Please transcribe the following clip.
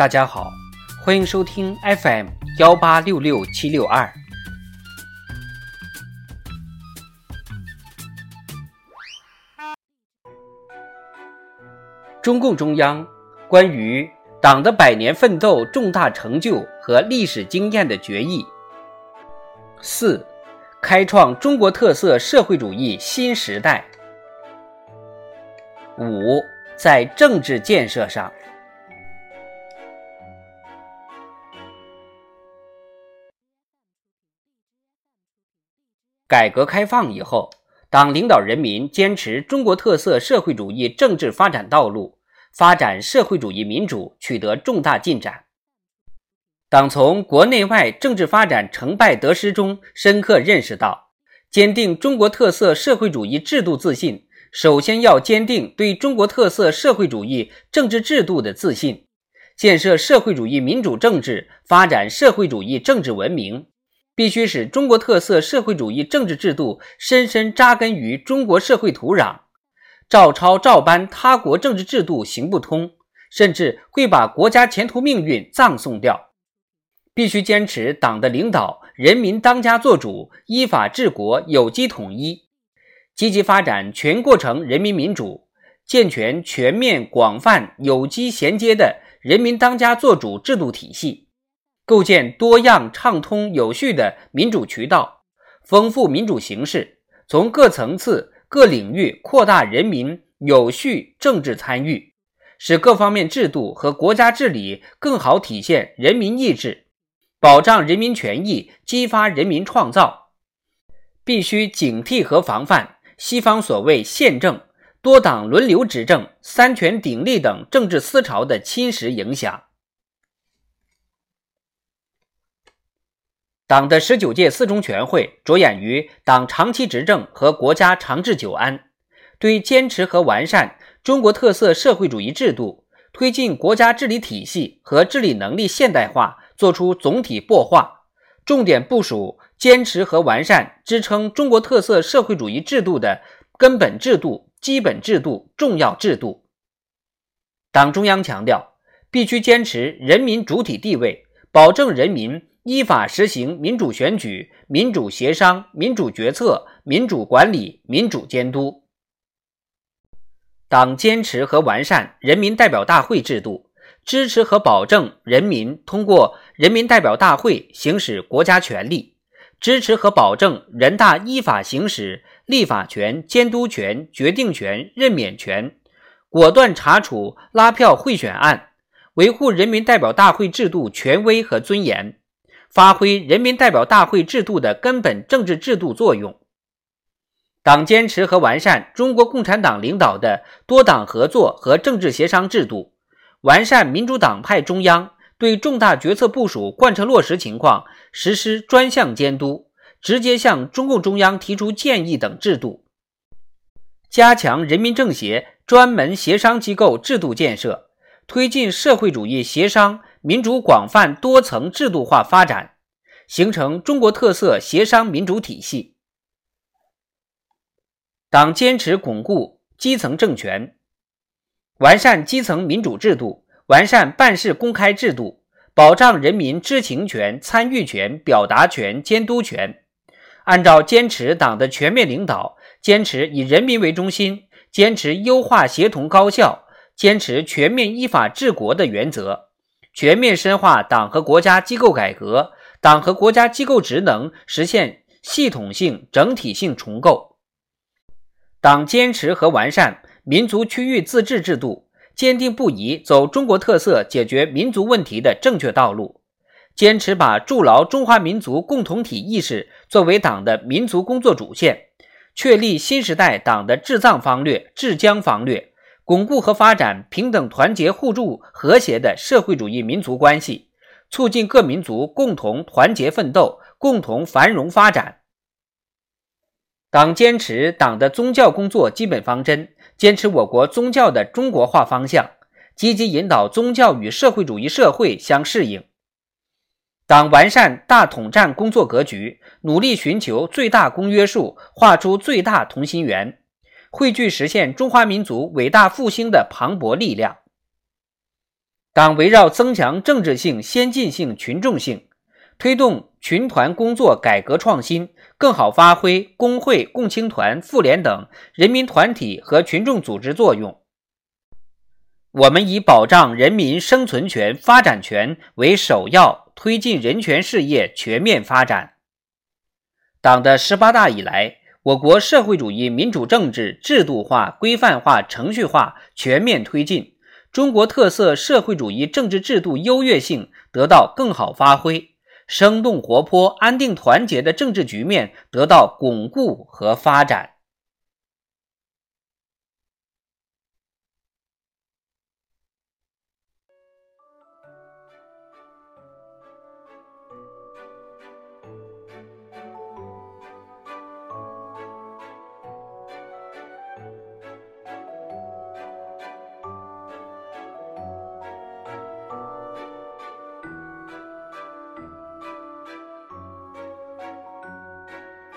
大家好，欢迎收听 FM 幺八六六七六二。中共中央关于党的百年奋斗重大成就和历史经验的决议。四，开创中国特色社会主义新时代。五，在政治建设上。改革开放以后，党领导人民坚持中国特色社会主义政治发展道路，发展社会主义民主取得重大进展。党从国内外政治发展成败得失中深刻认识到，坚定中国特色社会主义制度自信，首先要坚定对中国特色社会主义政治制度的自信，建设社会主义民主政治，发展社会主义政治文明。必须使中国特色社会主义政治制度深深扎根于中国社会土壤，照抄照搬他国政治制度行不通，甚至会把国家前途命运葬送掉。必须坚持党的领导，人民当家作主，依法治国，有机统一，积极发展全过程人民民主，健全全面广泛有机衔接的人民当家作主制度体系。构建多样、畅通、有序的民主渠道，丰富民主形式，从各层次、各领域扩大人民有序政治参与，使各方面制度和国家治理更好体现人民意志，保障人民权益，激发人民创造。必须警惕和防范西方所谓宪政、多党轮流执政、三权鼎立等政治思潮的侵蚀影响。党的十九届四中全会着眼于党长期执政和国家长治久安，对坚持和完善中国特色社会主义制度、推进国家治理体系和治理能力现代化作出总体擘画，重点部署坚持和完善支撑中国特色社会主义制度的根本制度、基本制度、重要制度。党中央强调，必须坚持人民主体地位，保证人民。依法实行民主选举、民主协商、民主决策、民主管理、民主监督。党坚持和完善人民代表大会制度，支持和保证人民通过人民代表大会行使国家权力，支持和保证人大依法行使立法权、监督权、决定权、任免权，果断查处拉票贿选案，维护人民代表大会制度权威和尊严。发挥人民代表大会制度的根本政治制度作用。党坚持和完善中国共产党领导的多党合作和政治协商制度，完善民主党派中央对重大决策部署贯彻落实情况实施专项监督、直接向中共中央提出建议等制度，加强人民政协专门协商机构制度建设，推进社会主义协商。民主广泛多层制度化发展，形成中国特色协商民主体系。党坚持巩固基层政权，完善基层民主制度，完善办事公开制度，保障人民知情权、参与权、表达权、监督权。按照坚持党的全面领导，坚持以人民为中心，坚持优化协同高效，坚持全面依法治国的原则。全面深化党和国家机构改革，党和国家机构职能实现系统性、整体性重构。党坚持和完善民族区域自治制度，坚定不移走中国特色解决民族问题的正确道路，坚持把筑牢中华民族共同体意识作为党的民族工作主线，确立新时代党的治藏方略、治疆方略。巩固和发展平等、团结、互助、和谐的社会主义民族关系，促进各民族共同团结奋斗、共同繁荣发展。党坚持党的宗教工作基本方针，坚持我国宗教的中国化方向，积极引导宗教与社会主义社会相适应。党完善大统战工作格局，努力寻求最大公约数，画出最大同心圆。汇聚实现中华民族伟大复兴的磅礴力量。党围绕增强政治性、先进性、群众性，推动群团工作改革创新，更好发挥工会、共青团、妇联等人民团体和群众组织作用。我们以保障人民生存权、发展权为首要，推进人权事业全面发展。党的十八大以来，我国社会主义民主政治制度化、规范化、程序化全面推进。中国特色社会主义政治制度优越性得到更好发挥，生动活泼、安定团结的政治局面得到巩固和发展。